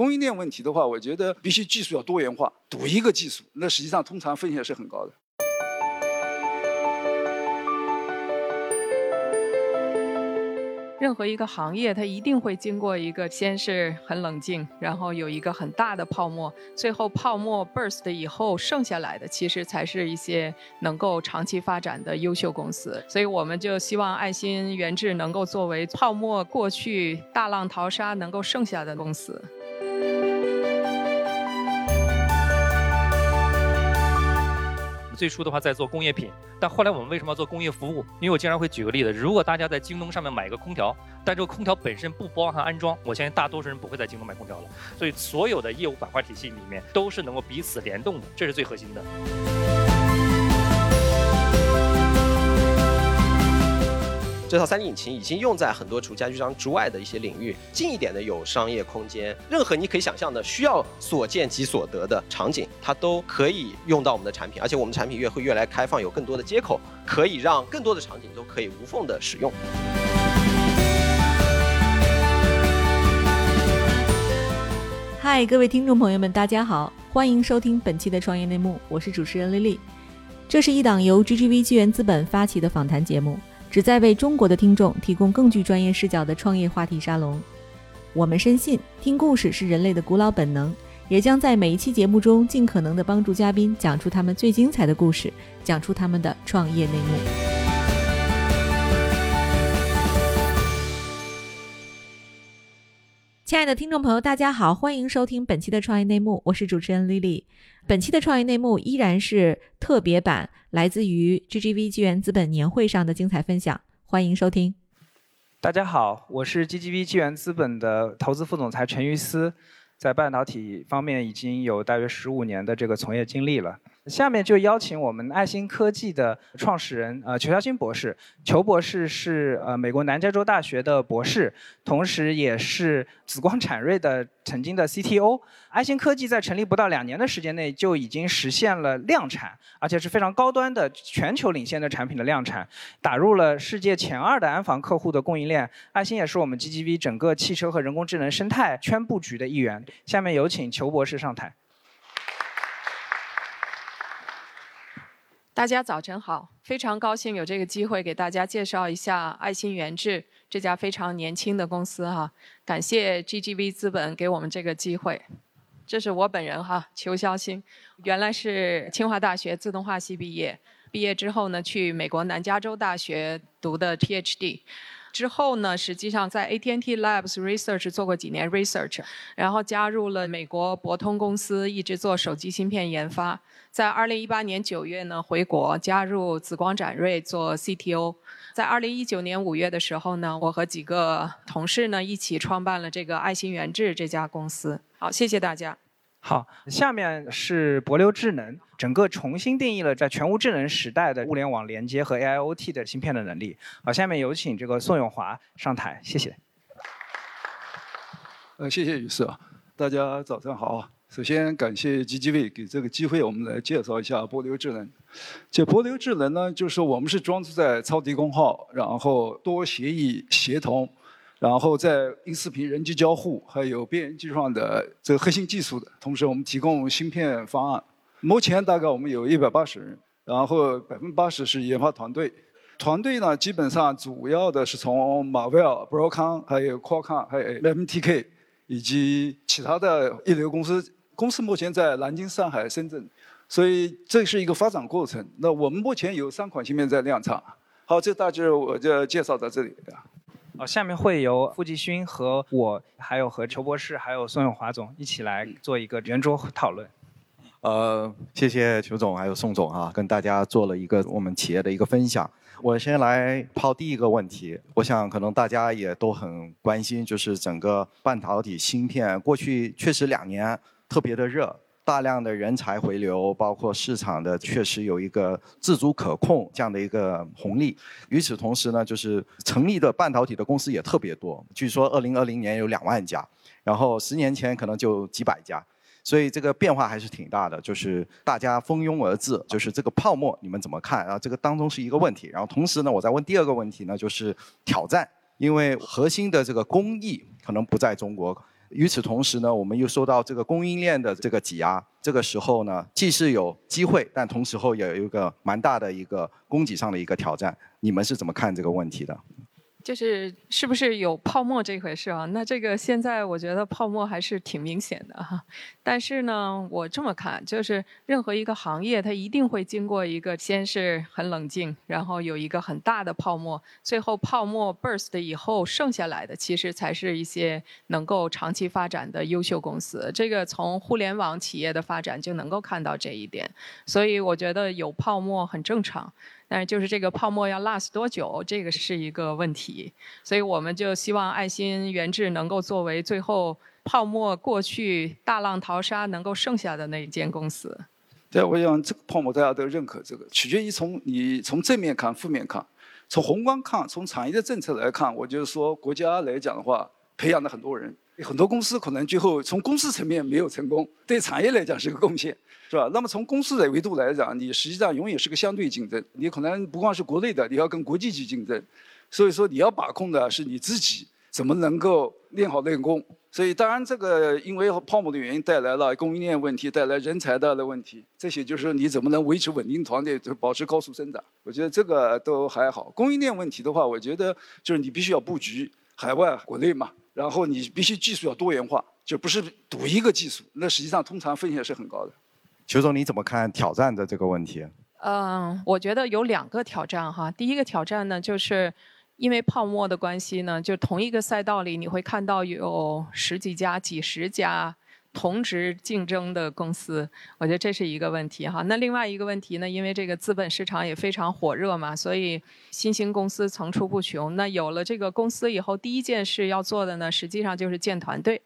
供应链问题的话，我觉得必须技术要多元化，赌一个技术，那实际上通常风险是很高的。任何一个行业，它一定会经过一个先是很冷静，然后有一个很大的泡沫，最后泡沫 burst 以后，剩下来的其实才是一些能够长期发展的优秀公司。所以我们就希望爱心源智能够作为泡沫过去大浪淘沙能够剩下的公司。最初的话在做工业品，但后来我们为什么要做工业服务？因为我经常会举个例子，如果大家在京东上面买一个空调，但这个空调本身不包含安装，我相信大多数人不会在京东买空调了。所以所有的业务板块体系里面都是能够彼此联动的，这是最核心的。这套 3D 引擎已经用在很多除家居商之外的一些领域，近一点的有商业空间，任何你可以想象的需要所见即所得的场景，它都可以用到我们的产品，而且我们产品越会越来开放，有更多的接口，可以让更多的场景都可以无缝的使用。嗨，各位听众朋友们，大家好，欢迎收听本期的创业内幕，我是主持人丽丽。这是一档由 GGV 纪元资本发起的访谈节目。旨在为中国的听众提供更具专业视角的创业话题沙龙。我们深信，听故事是人类的古老本能，也将在每一期节目中尽可能的帮助嘉宾讲出他们最精彩的故事，讲出他们的创业内幕。亲爱的听众朋友，大家好，欢迎收听本期的创业内幕，我是主持人 Lily。本期的创业内幕依然是特别版，来自于 GGV 纪元资本年会上的精彩分享，欢迎收听。大家好，我是 GGV 纪元资本的投资副总裁陈于思，在半导体方面已经有大约十五年的这个从业经历了。下面就邀请我们爱心科技的创始人呃裘肖新博士。裘博士是呃美国南加州大学的博士，同时也是紫光产锐的曾经的 CTO。爱心科技在成立不到两年的时间内就已经实现了量产，而且是非常高端的全球领先的产品的量产，打入了世界前二的安防客户的供应链。爱心也是我们 GGV 整个汽车和人工智能生态圈布局的一员。下面有请裘博士上台。大家早晨好，非常高兴有这个机会给大家介绍一下爱心源智这家非常年轻的公司哈。感谢 GGV 资本给我们这个机会。这是我本人哈，裘肖星，原来是清华大学自动化系毕业，毕业之后呢，去美国南加州大学读的 ThD。之后呢，实际上在 AT&T Labs Research 做过几年 research，然后加入了美国博通公司，一直做手机芯片研发。在2018年9月呢，回国加入紫光展锐做 CTO。在2019年5月的时候呢，我和几个同事呢一起创办了这个爱心源智这家公司。好，谢谢大家。好，下面是博流智能，整个重新定义了在全屋智能时代的物联网连接和 AIoT 的芯片的能力。好，下面有请这个宋永华上台，谢谢。呃，谢谢于师，大家早上好。首先感谢 GGV 给这个机会，我们来介绍一下博流智能。这博流智能呢，就是我们是装置在超低功耗，然后多协议协同。然后在音视频、人机交互还有边缘计算的这个核心技术的同时，我们提供芯片方案。目前大概我们有一百八十人，然后百分之八十是研发团队。团队呢，基本上主要的是从马威尔、博尔康、还有 Qualcomm、还有 MTK 以及其他的一流公司。公司目前在南京、上海、深圳，所以这是一个发展过程。那我们目前有三款芯片在量产。好，这大致我就介绍到这里。好，下面会由付继勋和我，还有和裘博士，还有宋永华总一起来做一个圆桌讨论。呃，谢谢裘总还有宋总啊，跟大家做了一个我们企业的一个分享。我先来抛第一个问题，我想可能大家也都很关心，就是整个半导体芯片过去确实两年特别的热。大量的人才回流，包括市场的确实有一个自主可控这样的一个红利。与此同时呢，就是成立的半导体的公司也特别多。据说二零二零年有两万家，然后十年前可能就几百家，所以这个变化还是挺大的。就是大家蜂拥而至，就是这个泡沫你们怎么看？然后这个当中是一个问题。然后同时呢，我再问第二个问题呢，就是挑战，因为核心的这个工艺可能不在中国。与此同时呢，我们又受到这个供应链的这个挤压，这个时候呢，既是有机会，但同时候也有一个蛮大的一个供给上的一个挑战。你们是怎么看这个问题的？就是是不是有泡沫这回事啊？那这个现在我觉得泡沫还是挺明显的哈。但是呢，我这么看，就是任何一个行业，它一定会经过一个先是很冷静，然后有一个很大的泡沫，最后泡沫 burst 以后，剩下来的其实才是一些能够长期发展的优秀公司。这个从互联网企业的发展就能够看到这一点。所以我觉得有泡沫很正常。但是就是这个泡沫要 last 多久，这个是一个问题，所以我们就希望爱心源智能够作为最后泡沫过去、大浪淘沙能够剩下的那一间公司。对，我想这个泡沫大家都认可，这个取决于从你从正面看、负面看，从宏观看、从产业的政策来看，我就是说国家来讲的话，培养了很多人，很多公司可能最后从公司层面没有成功，对产业来讲是个贡献。是吧？那么从公司的维度来讲，你实际上永远是个相对竞争。你可能不光是国内的，你要跟国际去竞争。所以说，你要把控的是你自己怎么能够练好练功。所以，当然这个因为泡沫的原因带来了供应链问题，带来人才的的问题。这些就是你怎么能维持稳定团队，就保持高速增长。我觉得这个都还好。供应链问题的话，我觉得就是你必须要布局海外、国内嘛。然后你必须技术要多元化，就不是赌一个技术，那实际上通常风险是很高的。裘总，你怎么看挑战的这个问题？嗯，我觉得有两个挑战哈。第一个挑战呢，就是因为泡沫的关系呢，就同一个赛道里，你会看到有十几家、几十家同职竞争的公司，我觉得这是一个问题哈。那另外一个问题呢，因为这个资本市场也非常火热嘛，所以新兴公司层出不穷。那有了这个公司以后，第一件事要做的呢，实际上就是建团队。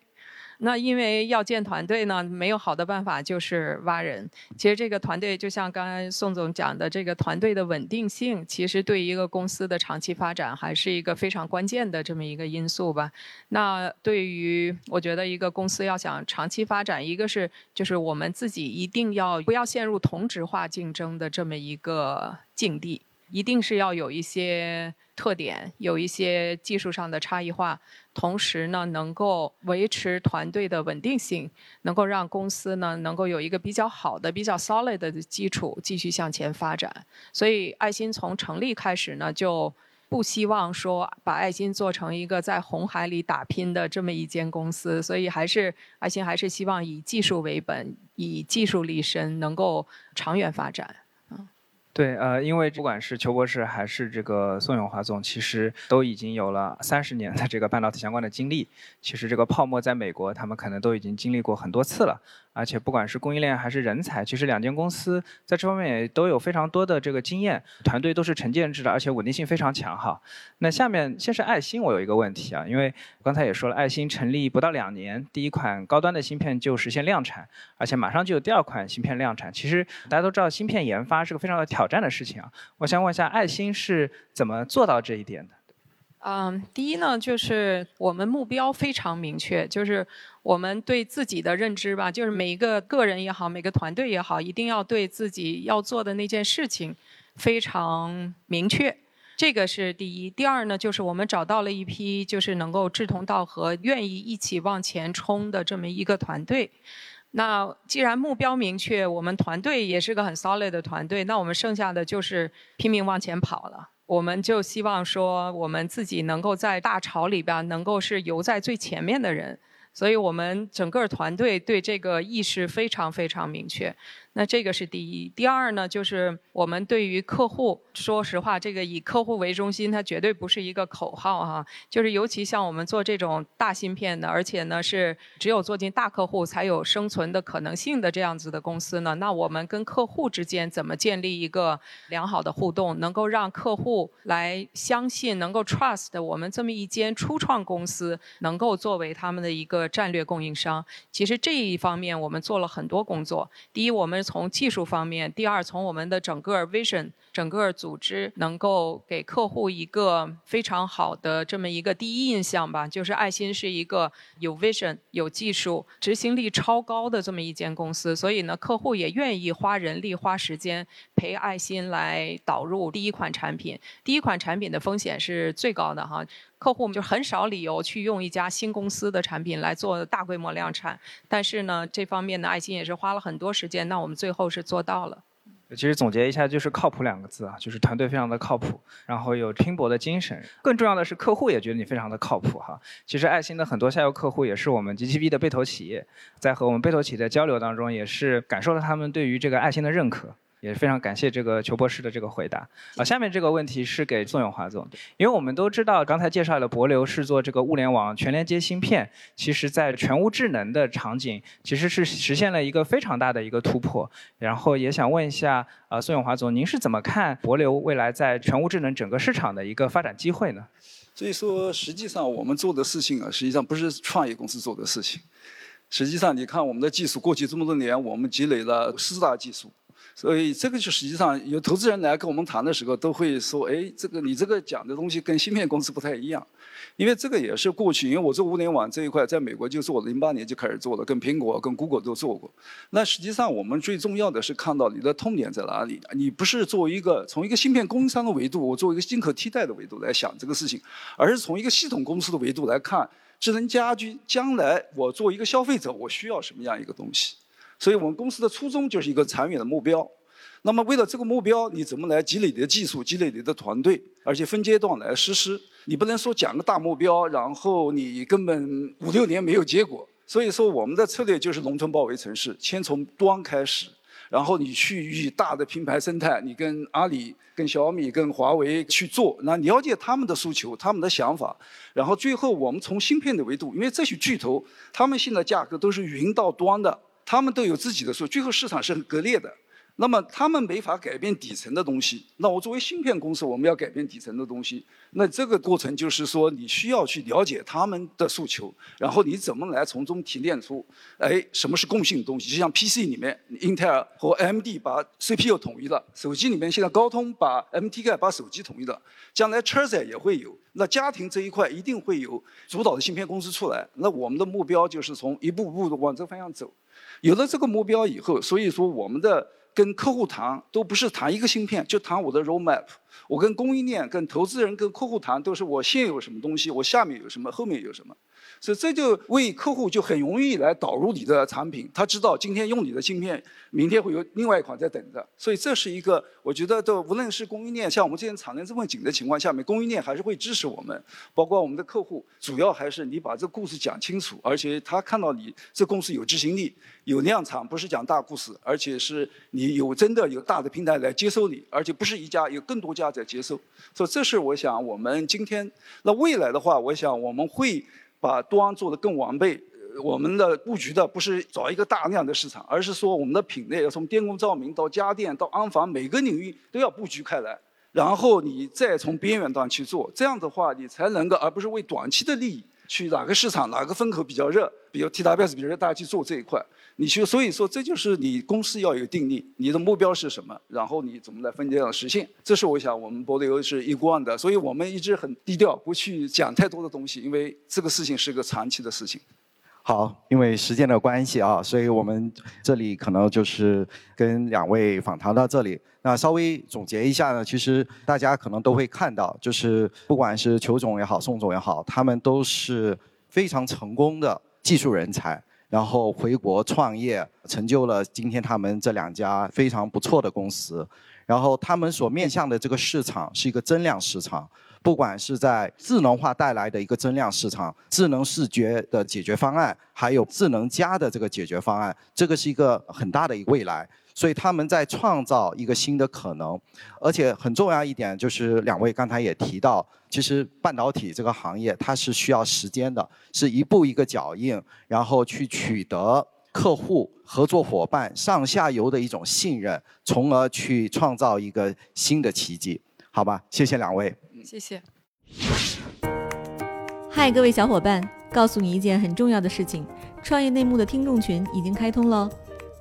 那因为要建团队呢，没有好的办法就是挖人。其实这个团队就像刚才宋总讲的，这个团队的稳定性，其实对一个公司的长期发展还是一个非常关键的这么一个因素吧。那对于我觉得一个公司要想长期发展，一个是就是我们自己一定要不要陷入同质化竞争的这么一个境地，一定是要有一些。特点有一些技术上的差异化，同时呢，能够维持团队的稳定性，能够让公司呢能够有一个比较好的、比较 solid 的基础继续向前发展。所以，爱心从成立开始呢，就不希望说把爱心做成一个在红海里打拼的这么一间公司。所以，还是爱心还是希望以技术为本，以技术立身，能够长远发展。对，呃，因为不管是裘博士还是这个宋永华总，其实都已经有了三十年的这个半导体相关的经历。其实这个泡沫在美国，他们可能都已经经历过很多次了。而且不管是供应链还是人才，其实两间公司在这方面也都有非常多的这个经验，团队都是成建制的，而且稳定性非常强哈。那下面先是爱心，我有一个问题啊，因为刚才也说了，爱心成立不到两年，第一款高端的芯片就实现量产，而且马上就有第二款芯片量产。其实大家都知道，芯片研发是个非常的挑挑战的事情啊。我想问一下，爱心是怎么做到这一点的？嗯，第一呢，就是我们目标非常明确，就是我们对自己的认知吧，就是每一个个人也好，每个团队也好，一定要对自己要做的那件事情非常明确，这个是第一。第二呢，就是我们找到了一批就是能够志同道合、愿意一起往前冲的这么一个团队。那既然目标明确，我们团队也是个很 solid 的团队，那我们剩下的就是拼命往前跑了。我们就希望说，我们自己能够在大潮里边能够是游在最前面的人，所以我们整个团队对这个意识非常非常明确。那这个是第一，第二呢，就是我们对于客户，说实话，这个以客户为中心，它绝对不是一个口号哈。就是尤其像我们做这种大芯片的，而且呢是只有做进大客户才有生存的可能性的这样子的公司呢，那我们跟客户之间怎么建立一个良好的互动，能够让客户来相信，能够 trust 我们这么一间初创公司，能够作为他们的一个战略供应商。其实这一方面我们做了很多工作。第一，我们从技术方面，第二，从我们的整个 vision。整个组织能够给客户一个非常好的这么一个第一印象吧，就是爱心是一个有 vision、有技术、执行力超高的这么一间公司，所以呢，客户也愿意花人力、花时间陪爱心来导入第一款产品。第一款产品的风险是最高的哈，客户就很少理由去用一家新公司的产品来做大规模量产。但是呢，这方面呢，爱心也是花了很多时间，那我们最后是做到了。其实总结一下就是“靠谱”两个字啊，就是团队非常的靠谱，然后有拼搏的精神。更重要的是，客户也觉得你非常的靠谱哈。其实爱心的很多下游客户也是我们 GGB 的被投企业，在和我们被投企业的交流当中，也是感受到他们对于这个爱心的认可。也非常感谢这个裘博士的这个回答啊。下面这个问题是给宋永华总，因为我们都知道刚才介绍了博流是做这个物联网全连接芯片，其实在全屋智能的场景其实是实现了一个非常大的一个突破。然后也想问一下啊，宋永华总，您是怎么看博流未来在全屋智能整个市场的一个发展机会呢？所以说，实际上我们做的事情啊，实际上不是创业公司做的事情。实际上，你看我们的技术过去这么多年，我们积累了四大技术。所以这个就实际上有投资人来跟我们谈的时候，都会说：“哎，这个你这个讲的东西跟芯片公司不太一样，因为这个也是过去，因为我做物联网这一块，在美国就做了，零八年就开始做了，跟苹果、跟 Google 都做过。那实际上我们最重要的是看到你的痛点在哪里，你不是作为一个从一个芯片供应商的维度，我作为一个进可替代的维度来想这个事情，而是从一个系统公司的维度来看智能家居将来我作为一个消费者，我需要什么样一个东西。”所以我们公司的初衷就是一个长远的目标。那么为了这个目标，你怎么来积累你的技术、积累你的团队，而且分阶段来实施？你不能说讲个大目标，然后你根本五六年没有结果。所以说我们的策略就是农村包围城市，先从端开始，然后你去与大的品牌生态，你跟阿里、跟小米、跟华为去做，那了解他们的诉求、他们的想法，然后最后我们从芯片的维度，因为这些巨头他们现在价格都是云到端的。他们都有自己的数，最后市场是很割裂的。那么他们没法改变底层的东西。那我作为芯片公司，我们要改变底层的东西。那这个过程就是说，你需要去了解他们的诉求，然后你怎么来从中提炼出，哎，什么是共性的东西？就像 PC 里面，英特尔和 AMD 把 CPU 统一了；手机里面，现在高通把 MTK 把手机统一了。将来车载也会有。那家庭这一块一定会有主导的芯片公司出来。那我们的目标就是从一步步的往这方向走。有了这个目标以后，所以说我们的跟客户谈都不是谈一个芯片，就谈我的 roadmap。我跟供应链、跟投资人、跟客户谈，都是我现有什么东西，我下面有什么，后面有什么。所以这就为客户就很容易来导入你的产品，他知道今天用你的芯片，明天会有另外一款在等着。所以这是一个，我觉得的，无论是供应链，像我们之前产能这么紧的情况下面，供应链还是会支持我们，包括我们的客户，主要还是你把这故事讲清楚，而且他看到你这公司有执行力、有量产，不是讲大故事，而且是你有真的有大的平台来接收你，而且不是一家，有更多家在接收。所以这是我想我们今天，那未来的话，我想我们会。把端做得更完备，我们的布局的不是找一个大量的市场，而是说我们的品类要从电工照明到家电到安防，每个领域都要布局开来，然后你再从边缘端去做，这样的话你才能够，而不是为短期的利益去哪个市场哪个风口比较热，比如 TWS 比较热，大家去做这一块。你去，所以说这就是你公司要有定力，你的目标是什么，然后你怎么来分阶段实现，这是我想我们博流是一贯的，所以我们一直很低调，不去讲太多的东西，因为这个事情是个长期的事情。好，因为时间的关系啊，所以我们这里可能就是跟两位访谈到这里。那稍微总结一下呢，其实大家可能都会看到，就是不管是裘总也好，宋总也好，他们都是非常成功的技术人才。然后回国创业，成就了今天他们这两家非常不错的公司。然后他们所面向的这个市场是一个增量市场，不管是在智能化带来的一个增量市场，智能视觉的解决方案，还有智能家的这个解决方案，这个是一个很大的一个未来。所以他们在创造一个新的可能，而且很重要一点就是两位刚才也提到，其实半导体这个行业它是需要时间的，是一步一个脚印，然后去取得客户、合作伙伴、上下游的一种信任，从而去创造一个新的奇迹，好吧？谢谢两位。谢谢。嗨，各位小伙伴，告诉你一件很重要的事情：创业内幕的听众群已经开通了。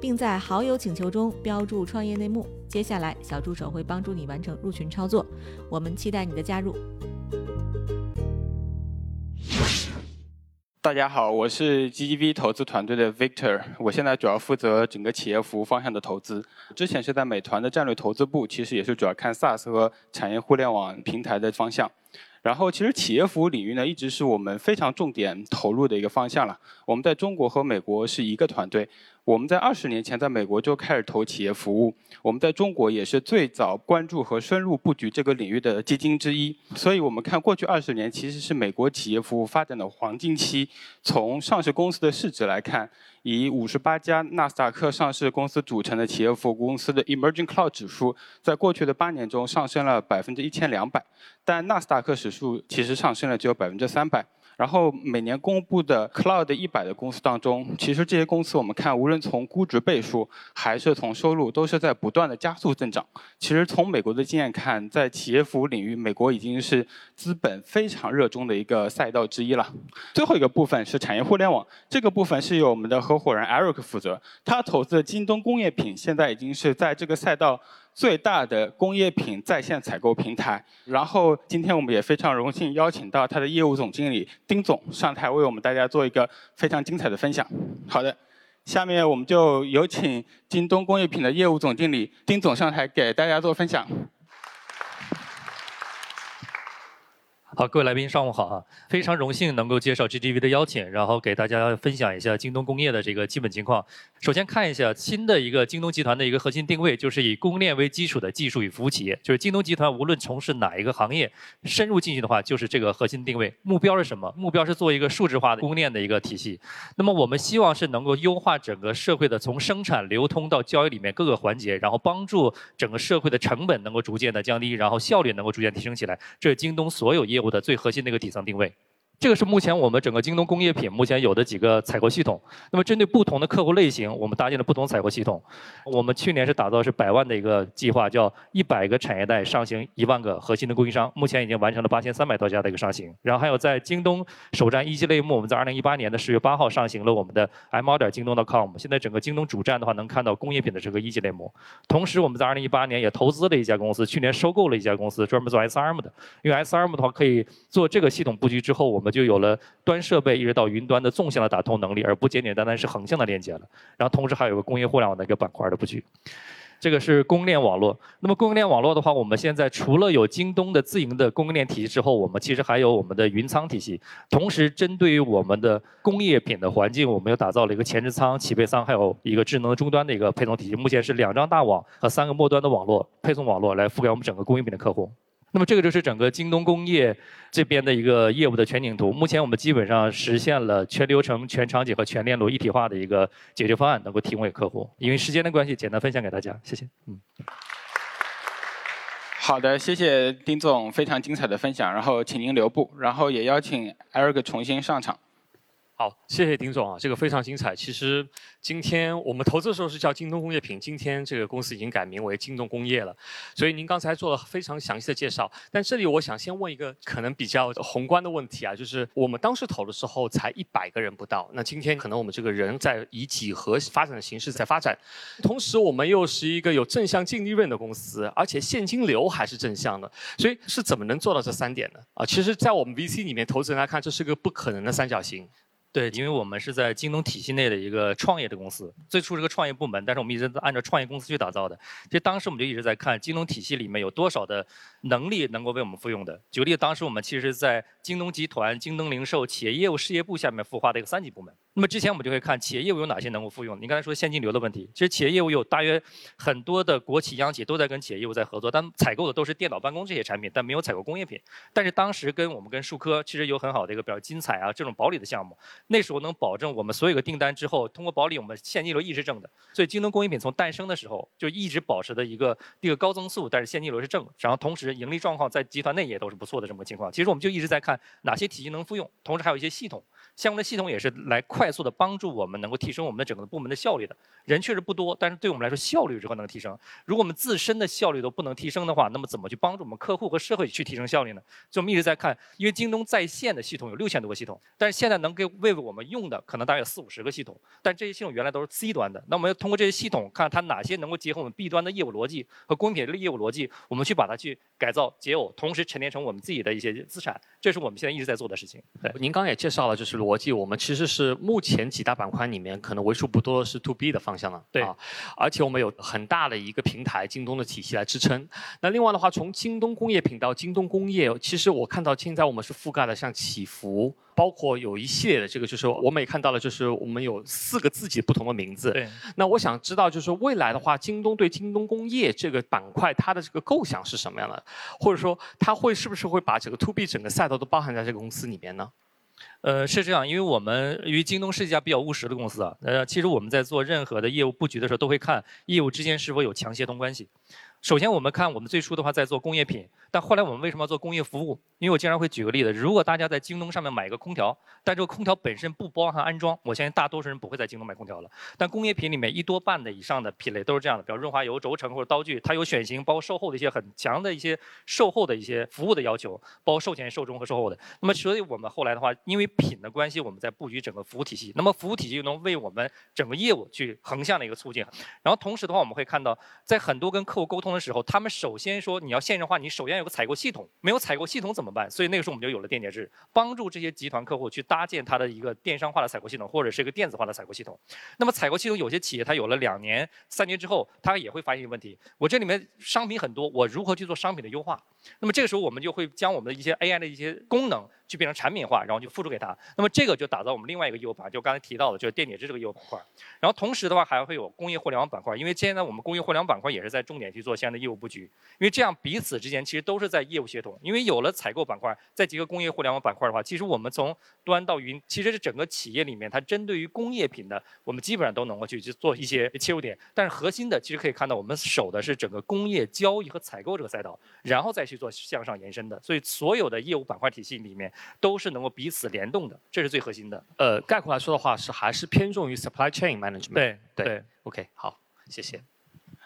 并在好友请求中标注“创业内幕”。接下来，小助手会帮助你完成入群操作。我们期待你的加入。大家好，我是 GGV 投资团队的 Victor，我现在主要负责整个企业服务方向的投资。之前是在美团的战略投资部，其实也是主要看 SaaS 和产业互联网平台的方向。然后，其实企业服务领域呢，一直是我们非常重点投入的一个方向了。我们在中国和美国是一个团队。我们在二十年前在美国就开始投企业服务，我们在中国也是最早关注和深入布局这个领域的基金之一。所以，我们看过去二十年其实是美国企业服务发展的黄金期。从上市公司的市值来看，以五十八家纳斯达克上市公司组成的企业服务公司的 Emerging Cloud 指数，在过去的八年中上升了百分之一千两百，但纳斯达克指数其实上升了只有百分之三百。然后每年公布的 Cloud 一百的公司当中，其实这些公司我们看，无论从估值倍数还是从收入，都是在不断的加速增长。其实从美国的经验看，在企业服务领域，美国已经是资本非常热衷的一个赛道之一了。最后一个部分是产业互联网，这个部分是由我们的合伙人 Eric 负责，他投资的京东工业品现在已经是在这个赛道。最大的工业品在线采购平台。然后今天我们也非常荣幸邀请到它的业务总经理丁总上台为我们大家做一个非常精彩的分享。好的，下面我们就有请京东工业品的业务总经理丁总上台给大家做分享。好，各位来宾，上午好啊！非常荣幸能够接受 GGV 的邀请，然后给大家分享一下京东工业的这个基本情况。首先看一下新的一个京东集团的一个核心定位，就是以供应链为基础的技术与服务企业。就是京东集团无论从事哪一个行业，深入进去的话，就是这个核心定位。目标是什么？目标是做一个数字化的供应链的一个体系。那么我们希望是能够优化整个社会的从生产、流通到交易里面各个环节，然后帮助整个社会的成本能够逐渐的降低，然后效率能够逐渐提升起来。这是京东所有业务的最核心的一个底层定位。这个是目前我们整个京东工业品目前有的几个采购系统。那么针对不同的客户类型，我们搭建了不同采购系统。我们去年是打造是百万的一个计划，叫一百个产业带上行一万个核心的供应商，目前已经完成了八千三百多家的一个上行。然后还有在京东首站一级类目，我们在二零一八年的十月八号上行了我们的 m 二点京东的 .com。现在整个京东主站的话，能看到工业品的这个一级类目。同时我们在二零一八年也投资了一家公司，去年收购了一家公司，专门做 SRM 的。因为 SRM 的话可以做这个系统布局之后，我们我就有了端设备一直到云端的纵向的打通能力，而不简简单单是横向的连接了。然后同时还有个工业互联网的一个板块的布局。这个是供应链网络。那么供应链网络的话，我们现在除了有京东的自营的供应链体系之后，我们其实还有我们的云仓体系。同时，针对于我们的工业品的环境，我们又打造了一个前置仓、起备仓，还有一个智能终端的一个配送体系。目前是两张大网和三个末端的网络配送网络来覆盖我们整个工业品的客户。那么这个就是整个京东工业这边的一个业务的全景图。目前我们基本上实现了全流程、全场景和全链路一体化的一个解决方案，能够提供给客户。因为时间的关系，简单分享给大家，谢谢。嗯。好的，谢谢丁总非常精彩的分享。然后请您留步，然后也邀请 Eric 重新上场。好，谢谢丁总啊，这个非常精彩。其实今天我们投资的时候是叫京东工业品，今天这个公司已经改名为京东工业了。所以您刚才做了非常详细的介绍。但这里我想先问一个可能比较宏观的问题啊，就是我们当时投的时候才一百个人不到，那今天可能我们这个人在以几何发展的形式在发展，同时我们又是一个有正向净利润的公司，而且现金流还是正向的，所以是怎么能做到这三点呢？啊，其实，在我们 VC 里面投资人来看，这是个不可能的三角形。对，因为我们是在京东体系内的一个创业的公司，最初是个创业部门，但是我们一直按照创业公司去打造的。其实当时我们就一直在看京东体系里面有多少的能力能够为我们复用的。举个例子，当时我们其实在京东集团、京东零售企业业务事业部下面孵化的一个三级部门。那么之前我们就会看企业业务有哪些能够复用。您刚才说现金流的问题，其实企业业务有大约很多的国企央企都在跟企业业务在合作，但采购的都是电脑办公这些产品，但没有采购工业品。但是当时跟我们跟数科其实有很好的一个比较精彩啊这种保理的项目，那时候能保证我们所有的订单之后通过保理，我们现金流一直正的。所以京东工业品从诞生的时候就一直保持的一个一个高增速，但是现金流是正，然后同时盈利状况在集团内也都是不错的这么个情况。其实我们就一直在看哪些体系能复用，同时还有一些系统相关的系统也是来快。速的帮助我们能够提升我们的整个部门的效率的。人确实不多，但是对我们来说效率如何能提升？如果我们自身的效率都不能提升的话，那么怎么去帮助我们客户和社会去提升效率呢？所以我们一直在看，因为京东在线的系统有六千多个系统，但是现在能给为我们用的可能大概有四五十个系统，但这些系统原来都是 C 端的。那我们要通过这些系统，看它哪些能够结合我们 B 端的业务逻辑和工业品的业务逻辑，我们去把它去改造、解耦，同时沉淀成我们自己的一些资产。这是我们现在一直在做的事情。对，您刚刚也介绍了，就是逻辑，我们其实是目前几大板块里面可能为数不多的是 To B 的方向了。对。啊，而且我们有很大的一个平台，京东的体系来支撑。那另外的话，从京东工业品到京东工业，其实我看到现在我们是覆盖了像祈福，包括有一系列的这个，就是我们也看到了，就是我们有四个自己不同的名字。对。那我想知道，就是未来的话，京东对京东工业这个板块，它的这个构想是什么样的？或者说，它会是不是会把整个 To B 整个赛道都包含在这个公司里面呢？呃，是这样，因为我们因为京东是一家比较务实的公司啊，呃，其实我们在做任何的业务布局的时候，都会看业务之间是否有强协同关系。首先，我们看我们最初的话在做工业品，但后来我们为什么要做工业服务？因为我经常会举个例子，如果大家在京东上面买一个空调，但这个空调本身不包含安装，我相信大多数人不会在京东买空调了。但工业品里面一多半的以上的品类都是这样的，比如润滑油、轴承或者刀具，它有选型，包括售后的一些很强的一些售后的一些服务的要求，包括售前、售中和售后的。那么，所以我们后来的话，因为品的关系，我们在布局整个服务体系。那么服务体系又能为我们整个业务去横向的一个促进。然后同时的话，我们会看到，在很多跟客户沟通通的时候，他们首先说你要线上化，你首先有个采购系统，没有采购系统怎么办？所以那个时候我们就有了电解质，帮助这些集团客户去搭建他的一个电商化的采购系统，或者是一个电子化的采购系统。那么采购系统有些企业它有了两年、三年之后，它也会发现一个问题：我这里面商品很多，我如何去做商品的优化？那么这个时候我们就会将我们的一些 AI 的一些功能去变成产品化，然后就付诸给他。那么这个就打造我们另外一个业务板块，就刚才提到的，就是电解质这个业务板块。然后同时的话还会有工业互联网板块，因为现在我们工业互联网板块也是在重点去做相应的业务布局。因为这样彼此之间其实都是在业务协同。因为有了采购板块，再结合工业互联网板块的话，其实我们从端到云，其实是整个企业里面它针对于工业品的，我们基本上都能够去去做一些切入点。但是核心的其实可以看到，我们守的是整个工业交易和采购这个赛道，然后再去做向上延伸的。所以所有的业务板块体系里面都是能够彼此联动的，这是最核心的。呃，概括来说的话，是还是偏重于 supply chain management。对对，OK，好，谢谢。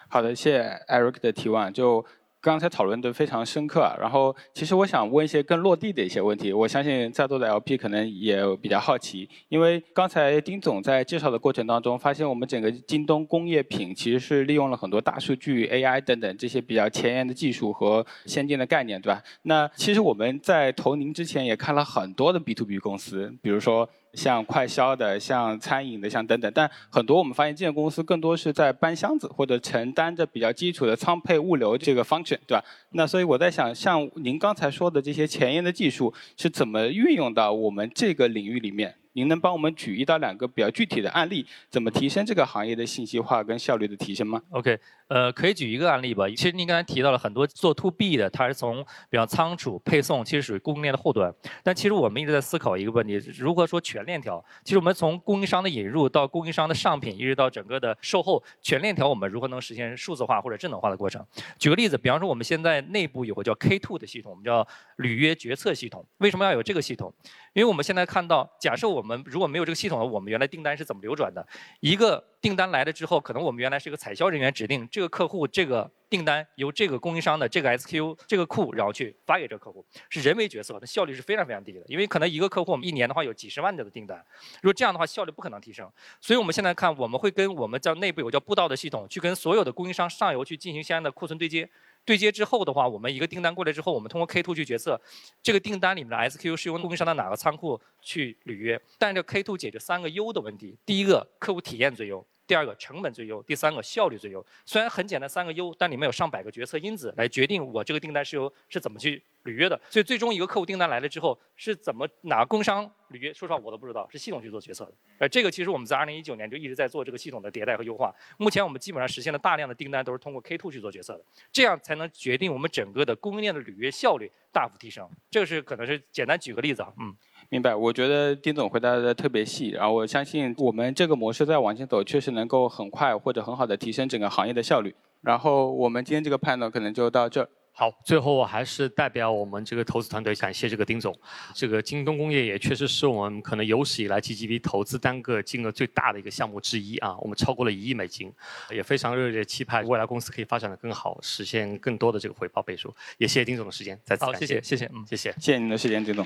好的，谢谢 Eric 的提问。就刚才讨论的非常深刻，然后其实我想问一些更落地的一些问题。我相信在座的 LP 可能也比较好奇，因为刚才丁总在介绍的过程当中，发现我们整个京东工业品其实是利用了很多大数据、AI 等等这些比较前沿的技术和先进的概念，对吧？那其实我们在投您之前也看了很多的 B to B 公司，比如说。像快销的、像餐饮的、像等等，但很多我们发现这些公司更多是在搬箱子或者承担着比较基础的仓配物流这个 function，对吧？那所以我在想，像您刚才说的这些前沿的技术是怎么运用到我们这个领域里面？您能帮我们举一到两个比较具体的案例，怎么提升这个行业的信息化跟效率的提升吗？OK，呃，可以举一个案例吧。其实您刚才提到了很多做 To B 的，它是从比方仓储、配送，其实属于供应链的后端。但其实我们一直在思考一个问题：如何说全链条？其实我们从供应商的引入到供应商的上品，一直到整个的售后，全链条我们如何能实现数字化或者智能化的过程？举个例子，比方说我们现在内部有个叫 K2 的系统，我们叫履约决策系统。为什么要有这个系统？因为我们现在看到，假设我们如果没有这个系统，我们原来订单是怎么流转的？一个订单来了之后，可能我们原来是一个采销人员指定这个客户这个订单由这个供应商的这个 SQU 这个库，然后去发给这个客户，是人为决策，那效率是非常非常低的。因为可能一个客户我们一年的话有几十万的订单，如果这样的话效率不可能提升。所以我们现在看，我们会跟我们叫内部有叫步道的系统，去跟所有的供应商上游去进行相应的库存对接。对接之后的话，我们一个订单过来之后，我们通过 K two 去决策，这个订单里面的 SKU 是用供应商的哪个仓库去履约。但这 K two 解决三个优的问题：第一个，客户体验最优；第二个，成本最优；第三个，效率最优。虽然很简单三个优，但里面有上百个决策因子来决定我这个订单是由是怎么去履约的。所以最终一个客户订单来了之后，是怎么哪个工商履约？说实话我都不知道，是系统去做决策的。呃，这个其实我们在2019年就一直在做这个系统的迭代和优化。目前我们基本上实现了大量的订单都是通过 K two 去做决策的，这样才能决定我们整个的供应链的履约效率大幅提升。这个是可能是简单举个例子啊，嗯。明白，我觉得丁总回答的特别细，然后我相信我们这个模式再往前走，确实能够很快或者很好的提升整个行业的效率。然后我们今天这个 panel 可能就到这儿。好，最后我还是代表我们这个投资团队感谢这个丁总。这个京东工业也确实是我们可能有史以来 GGV 投资单个金额最大的一个项目之一啊，我们超过了一亿美金，也非常热烈期盼未来公司可以发展的更好，实现更多的这个回报倍数。也谢谢丁总的时间，再次好，感谢谢，谢谢，嗯，谢谢，谢谢您的时间，丁总。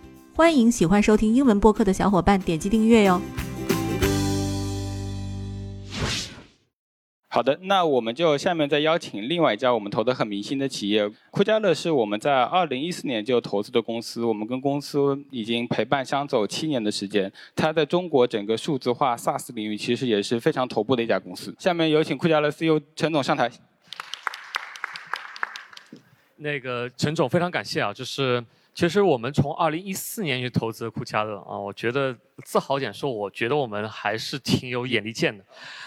欢迎喜欢收听英文播客的小伙伴点击订阅哟。好的，那我们就下面再邀请另外一家我们投的很明星的企业，酷家乐是我们在二零一四年就投资的公司，我们跟公司已经陪伴相走七年的时间。它在中国整个数字化 SaaS 领域其实也是非常头部的一家公司。下面有请酷家乐 CEO 陈总上台。那个陈总非常感谢啊，就是。其实我们从二零一四年去投资酷家乐啊，我觉得自豪点说，我觉得我们还是挺有眼力见的。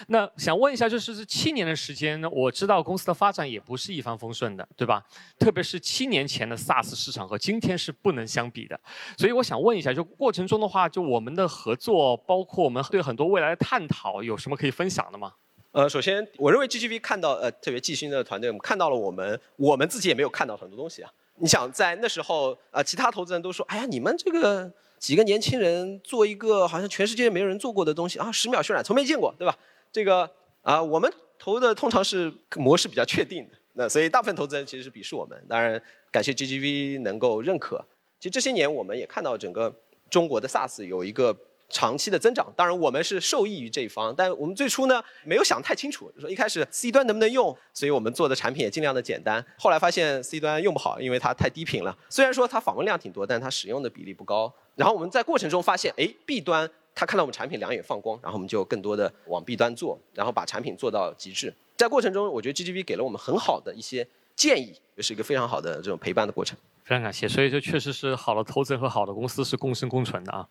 那想问一下，就是这七年的时间呢，我知道公司的发展也不是一帆风顺的，对吧？特别是七年前的 SaaS 市场和今天是不能相比的。所以我想问一下，就过程中的话，就我们的合作，包括我们对很多未来的探讨，有什么可以分享的吗？呃，首先，我认为 GGV 看到呃，特别季勋的团队，我们看到了我们，我们自己也没有看到很多东西啊。你想在那时候，呃，其他投资人都说，哎呀，你们这个几个年轻人做一个好像全世界没有人做过的东西啊，十秒渲染从没见过，对吧？这个啊，我们投的通常是模式比较确定的，那所以大部分投资人其实是鄙视我们。当然，感谢 GGV 能够认可。其实这些年我们也看到整个中国的 SaaS 有一个。长期的增长，当然我们是受益于这一方，但我们最初呢没有想太清楚，说一开始 C 端能不能用，所以我们做的产品也尽量的简单。后来发现 C 端用不好，因为它太低频了。虽然说它访问量挺多，但它使用的比例不高。然后我们在过程中发现，哎，B 端它看到我们产品两眼放光，然后我们就更多的往 B 端做，然后把产品做到极致。在过程中，我觉得 GGV 给了我们很好的一些建议，也是一个非常好的这种陪伴的过程。非常感谢，所以这确实是好的投资人和好的公司是共生共存的啊。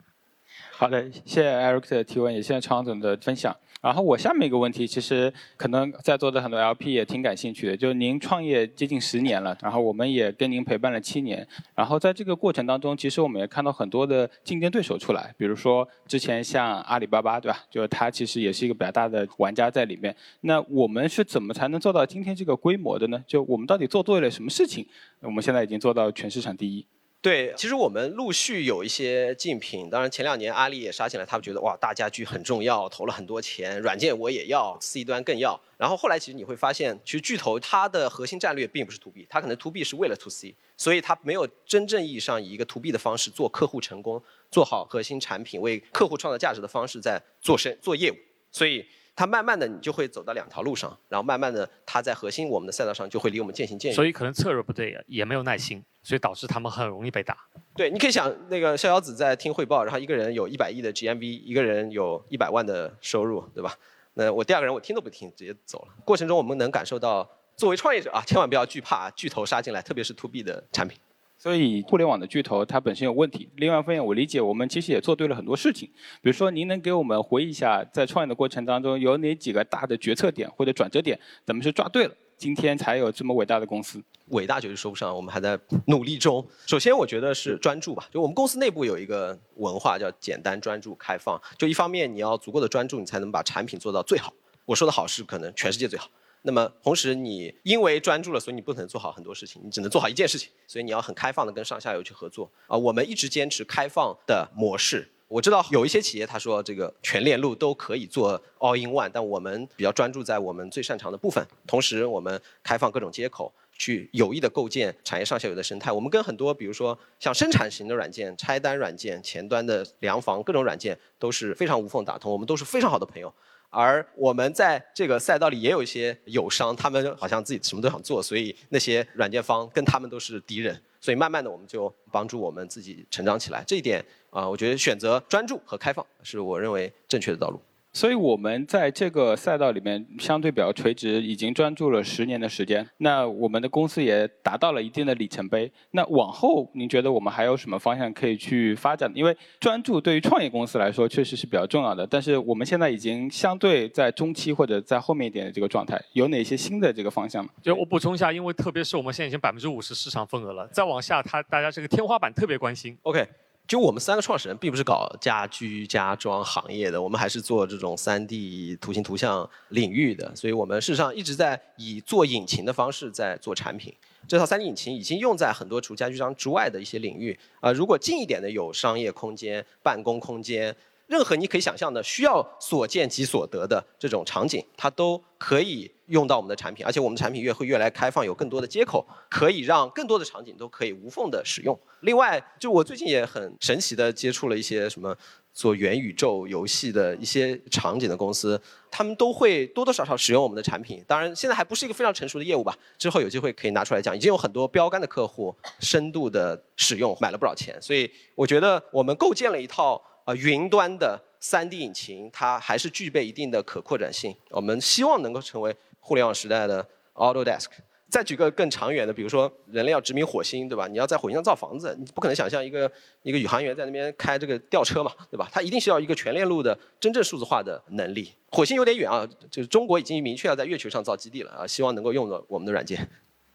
好的，谢谢 Eric 的提问，也谢谢常总的分享。然后我下面一个问题，其实可能在座的很多 LP 也挺感兴趣的，就是您创业接近十年了，然后我们也跟您陪伴了七年，然后在这个过程当中，其实我们也看到很多的竞争对手出来，比如说之前像阿里巴巴，对吧？就是它其实也是一个比较大的玩家在里面。那我们是怎么才能做到今天这个规模的呢？就我们到底做对了什么事情？我们现在已经做到全市场第一。对，其实我们陆续有一些竞品，当然前两年阿里也杀进来，他们觉得哇大家居很重要，投了很多钱，软件我也要，C 端更要。然后后来其实你会发现，其实巨头它的核心战略并不是 To B，它可能 To B 是为了 To C，所以它没有真正意义上以一个 To B 的方式做客户成功，做好核心产品，为客户创造价值的方式在做生做业务，所以。它慢慢的，你就会走到两条路上，然后慢慢的，它在核心我们的赛道上就会离我们渐行渐远。所以可能策略不对，也没有耐心，所以导致他们很容易被打。对，你可以想，那个逍遥子在听汇报，然后一个人有一百亿的 GMV，一个人有一百万的收入，对吧？那我第二个人我听都不听，直接走了。过程中我们能感受到，作为创业者啊，千万不要惧怕巨头杀进来，特别是 To B 的产品。所以互联网的巨头它本身有问题。另外一方面，我理解我们其实也做对了很多事情。比如说，您能给我们回忆一下，在创业的过程当中有哪几个大的决策点或者转折点，咱们是抓对了，今天才有这么伟大的公司？伟大绝对说不上，我们还在努力中。首先，我觉得是专注吧。就我们公司内部有一个文化叫简单、专注、开放。就一方面，你要足够的专注，你才能把产品做到最好。我说的好是可能全世界最好。那么同时，你因为专注了，所以你不可能做好很多事情，你只能做好一件事情。所以你要很开放的跟上下游去合作啊。我们一直坚持开放的模式。我知道有一些企业他说这个全链路都可以做 all in one，但我们比较专注在我们最擅长的部分。同时，我们开放各种接口，去有意的构建产业上下游的生态。我们跟很多比如说像生产型的软件、拆单软件、前端的量房各种软件都是非常无缝打通，我们都是非常好的朋友。而我们在这个赛道里也有一些友商，他们好像自己什么都想做，所以那些软件方跟他们都是敌人。所以慢慢的，我们就帮助我们自己成长起来。这一点啊，我觉得选择专注和开放是我认为正确的道路。所以我们在这个赛道里面相对比较垂直，已经专注了十年的时间。那我们的公司也达到了一定的里程碑。那往后您觉得我们还有什么方向可以去发展？因为专注对于创业公司来说确实是比较重要的。但是我们现在已经相对在中期或者在后面一点的这个状态，有哪些新的这个方向吗？就我补充一下，因为特别是我们现在已经百分之五十市场份额了，再往下，它大家这个天花板特别关心。OK，就我们三个创始人并不是搞家居家装行业的，我们还是做这种 3D 图形图像领域的，所以我们事实上一直在以做引擎的方式在做产品。这套 3D 引擎已经用在很多除家居装之外的一些领域啊、如果近一点的有商业空间、办公空间。任何你可以想象的需要所见即所得的这种场景，它都可以用到我们的产品，而且我们的产品越会越来开放，有更多的接口，可以让更多的场景都可以无缝的使用。另外，就我最近也很神奇的接触了一些什么做元宇宙游戏的一些场景的公司，他们都会多多少少使用我们的产品。当然，现在还不是一个非常成熟的业务吧，之后有机会可以拿出来讲。已经有很多标杆的客户深度的使用，买了不少钱，所以我觉得我们构建了一套。啊，云端的 3D 引擎，它还是具备一定的可扩展性。我们希望能够成为互联网时代的 Autodesk。再举个更长远的，比如说人类要殖民火星，对吧？你要在火星上造房子，你不可能想象一个一个宇航员在那边开这个吊车嘛，对吧？他一定是要一个全链路的真正数字化的能力。火星有点远啊，就是中国已经明确要在月球上造基地了啊，希望能够用到我们的软件。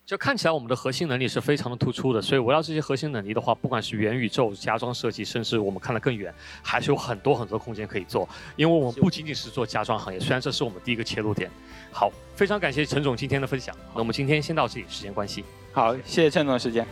就看起来我们的核心能力是非常的突出的，所以围绕这些核心能力的话，不管是元宇宙、家装设计，甚至我们看得更远，还是有很多很多空间可以做。因为我们不仅仅是做家装行业，虽然这是我们第一个切入点。好，非常感谢陈总今天的分享。那我们今天先到这里，时间关系。好，谢谢陈总的时间。